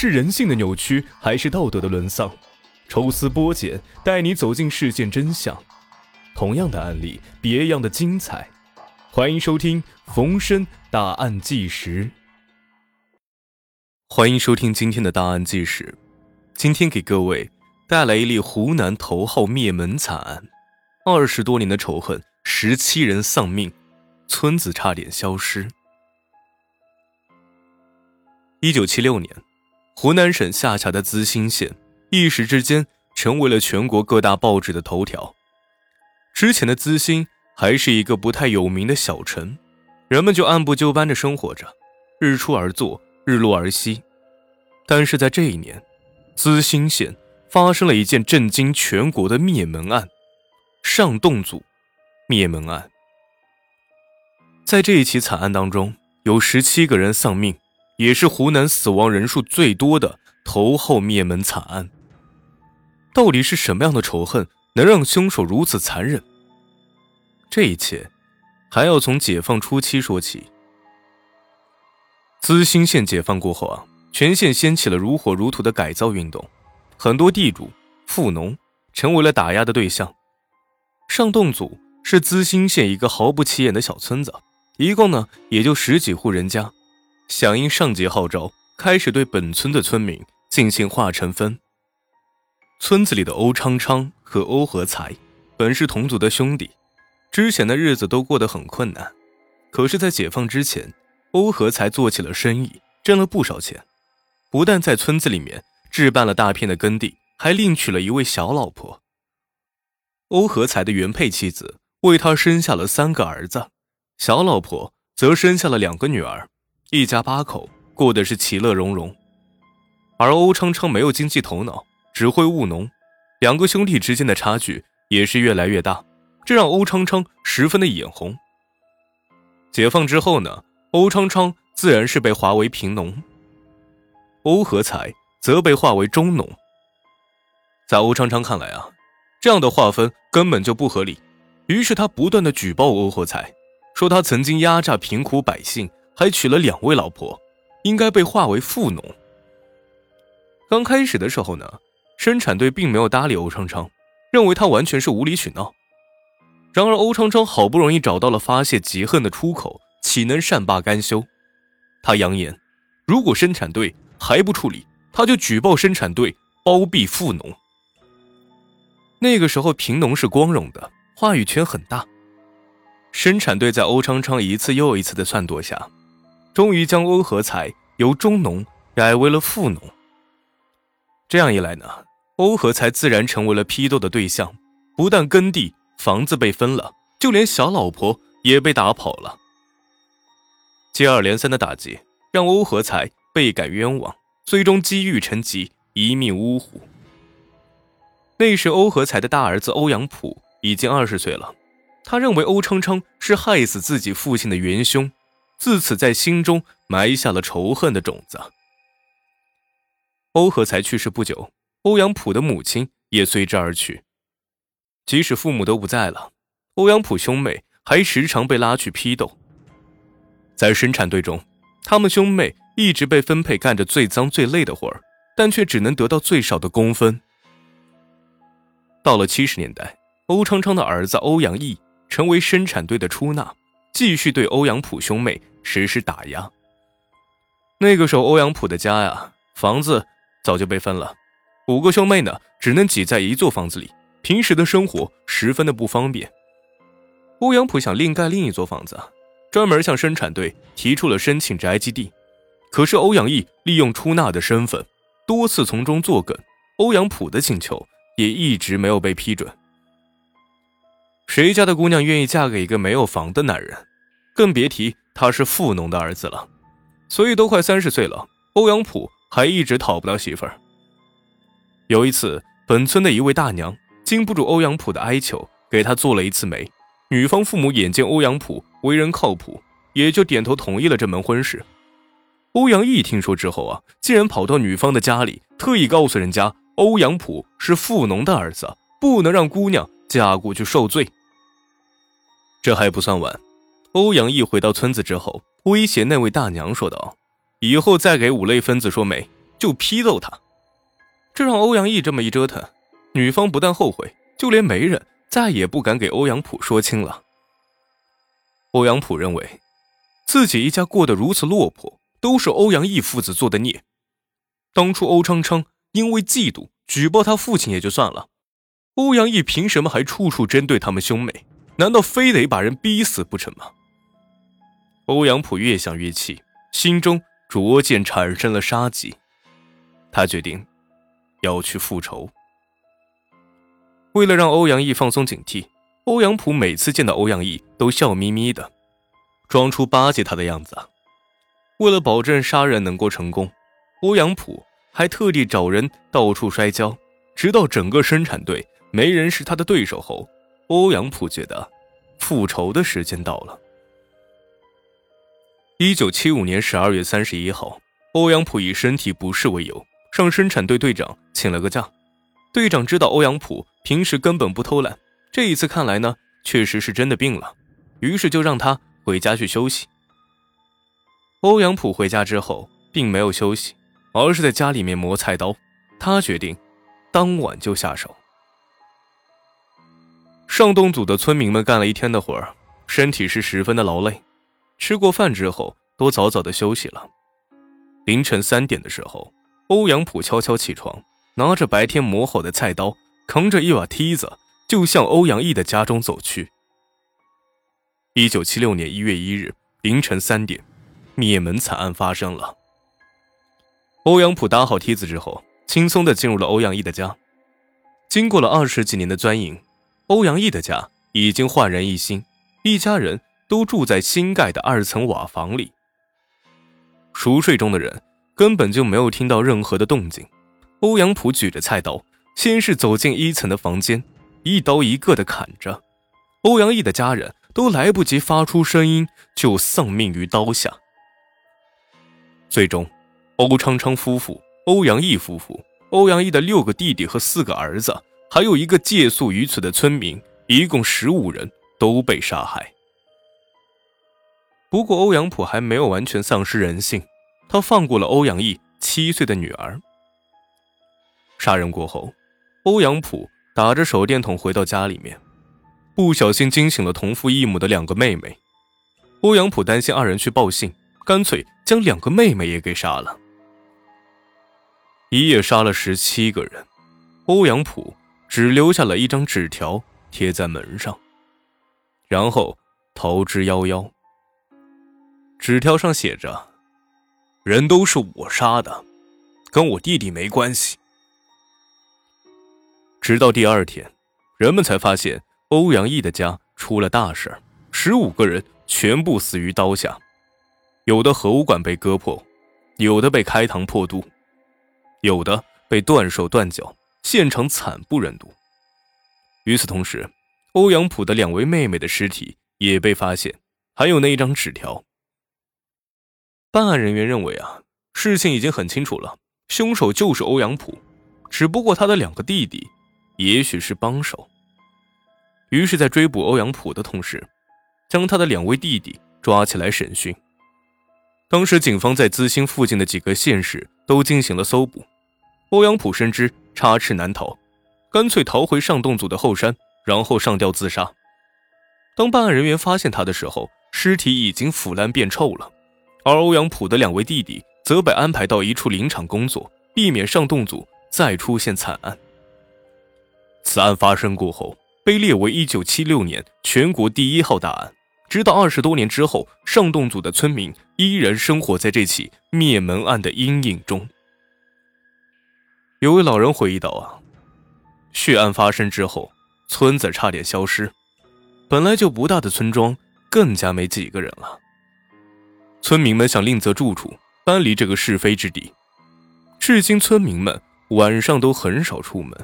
是人性的扭曲，还是道德的沦丧？抽丝剥茧，带你走进事件真相。同样的案例，别样的精彩。欢迎收听冯生大案纪实。欢迎收听今天的大案纪实。今天给各位带来一例湖南头号灭门惨案：二十多年的仇恨，十七人丧命，村子差点消失。一九七六年，湖南省下辖的资兴县。一时之间成为了全国各大报纸的头条。之前的资兴还是一个不太有名的小城，人们就按部就班的生活着，日出而作，日落而息。但是在这一年，资兴县发生了一件震惊全国的灭门案——上洞组灭门案。在这一起惨案当中，有十七个人丧命，也是湖南死亡人数最多的头号灭门惨案。到底是什么样的仇恨能让凶手如此残忍？这一切还要从解放初期说起。资兴县解放过后啊，全县掀起了如火如荼的改造运动，很多地主、富农成为了打压的对象。上洞组是资兴县一个毫不起眼的小村子，一共呢也就十几户人家。响应上级号召，开始对本村的村民进行划成分。村子里的欧昌昌和欧和才本是同族的兄弟，之前的日子都过得很困难。可是，在解放之前，欧和才做起了生意，挣了不少钱，不但在村子里面置办了大片的耕地，还另娶了一位小老婆。欧和才的原配妻子为他生下了三个儿子，小老婆则生下了两个女儿，一家八口过的是其乐融融。而欧昌昌没有经济头脑。只会务农，两个兄弟之间的差距也是越来越大，这让欧昌昌十分的眼红。解放之后呢，欧昌昌自然是被划为贫农，欧和才则被划为中农。在欧昌昌看来啊，这样的划分根本就不合理，于是他不断的举报欧和才，说他曾经压榨贫苦百姓，还娶了两位老婆，应该被划为富农。刚开始的时候呢。生产队并没有搭理欧昌昌，认为他完全是无理取闹。然而，欧昌昌好不容易找到了发泄嫉恨的出口，岂能善罢甘休？他扬言，如果生产队还不处理，他就举报生产队包庇富农。那个时候，贫农是光荣的，话语权很大。生产队在欧昌昌一次又一次的撺掇下，终于将欧和才由中农改为了富农。这样一来呢？欧和才自然成为了批斗的对象，不但耕地、房子被分了，就连小老婆也被打跑了。接二连三的打击让欧和才倍感冤枉，最终积郁成疾，一命呜呼。那时，欧和才的大儿子欧阳普已经二十岁了，他认为欧昌昌是害死自己父亲的元凶，自此在心中埋下了仇恨的种子。欧和才去世不久。欧阳普的母亲也随之而去。即使父母都不在了，欧阳普兄妹还时常被拉去批斗。在生产队中，他们兄妹一直被分配干着最脏最累的活儿，但却只能得到最少的工分。到了七十年代，欧昌昌的儿子欧阳毅成为生产队的出纳，继续对欧阳普兄妹实施打压。那个时候，欧阳普的家呀，房子早就被分了。五个兄妹呢，只能挤在一座房子里，平时的生活十分的不方便。欧阳普想另盖另一座房子，专门向生产队提出了申请宅基地，可是欧阳毅利用出纳的身份，多次从中作梗，欧阳普的请求也一直没有被批准。谁家的姑娘愿意嫁给一个没有房的男人？更别提他是富农的儿子了。所以都快三十岁了，欧阳普还一直讨不到媳妇儿。有一次，本村的一位大娘经不住欧阳普的哀求，给他做了一次媒。女方父母眼见欧阳普为人靠谱，也就点头同意了这门婚事。欧阳毅听说之后啊，竟然跑到女方的家里，特意告诉人家欧阳普是富农的儿子，不能让姑娘嫁过去受罪。这还不算完，欧阳毅回到村子之后，威胁那位大娘说道：“以后再给五类分子说媒。”就批斗他。这让欧阳毅这么一折腾，女方不但后悔，就连媒人再也不敢给欧阳普说亲了。欧阳普认为，自己一家过得如此落魄，都是欧阳毅父子做的孽。当初欧昌昌因为嫉妒举报他父亲也就算了，欧阳毅凭什么还处处针对他们兄妹？难道非得把人逼死不成吗？欧阳普越想越气，心中逐渐产生了杀机。他决定要去复仇。为了让欧阳毅放松警惕，欧阳普每次见到欧阳毅都笑眯眯的，装出巴结他的样子。为了保证杀人能够成功，欧阳普还特地找人到处摔跤，直到整个生产队没人是他的对手后。欧阳普觉得，复仇的时间到了。一九七五年十二月三十一号，欧阳普以身体不适为由，向生产队队长请了个假。队长知道欧阳普平时根本不偷懒，这一次看来呢，确实是真的病了，于是就让他回家去休息。欧阳普回家之后，并没有休息，而是在家里面磨菜刀。他决定，当晚就下手。上洞组的村民们干了一天的活儿，身体是十分的劳累。吃过饭之后，都早早的休息了。凌晨三点的时候，欧阳普悄悄起床，拿着白天磨好的菜刀，扛着一把梯子，就向欧阳毅的家中走去。一九七六年一月一日凌晨三点，灭门惨案发生了。欧阳普搭好梯子之后，轻松的进入了欧阳毅的家。经过了二十几年的钻营。欧阳毅的家已经焕然一新，一家人都住在新盖的二层瓦房里。熟睡中的人根本就没有听到任何的动静。欧阳普举着菜刀，先是走进一层的房间，一刀一个的砍着。欧阳毅的家人都来不及发出声音，就丧命于刀下。最终，欧昌昌夫妇、欧阳毅夫妇、欧阳毅的六个弟弟和四个儿子。还有一个借宿于此的村民，一共十五人都被杀害。不过欧阳普还没有完全丧失人性，他放过了欧阳毅七岁的女儿。杀人过后，欧阳普打着手电筒回到家里面，不小心惊醒了同父异母的两个妹妹。欧阳普担心二人去报信，干脆将两个妹妹也给杀了。一夜杀了十七个人，欧阳普。只留下了一张纸条贴在门上，然后逃之夭夭。纸条上写着：“人都是我杀的，跟我弟弟没关系。”直到第二天，人们才发现欧阳毅的家出了大事十五个人全部死于刀下，有的喉管被割破，有的被开膛破肚，有的被断手断脚。现场惨不忍睹。与此同时，欧阳普的两位妹妹的尸体也被发现，还有那一张纸条。办案人员认为啊，事情已经很清楚了，凶手就是欧阳普，只不过他的两个弟弟，也许是帮手。于是，在追捕欧阳普的同时，将他的两位弟弟抓起来审讯。当时，警方在资兴附近的几个县市都进行了搜捕。欧阳普深知插翅难逃，干脆逃回上洞组的后山，然后上吊自杀。当办案人员发现他的时候，尸体已经腐烂变臭了，而欧阳普的两位弟弟则被安排到一处林场工作，避免上洞组再出现惨案。此案发生过后，被列为1976年全国第一号大案。直到二十多年之后，上洞组的村民依然生活在这起灭门案的阴影中。有位老人回忆道：“啊，血案发生之后，村子差点消失，本来就不大的村庄更加没几个人了。村民们想另择住处，搬离这个是非之地。至今，村民们晚上都很少出门。”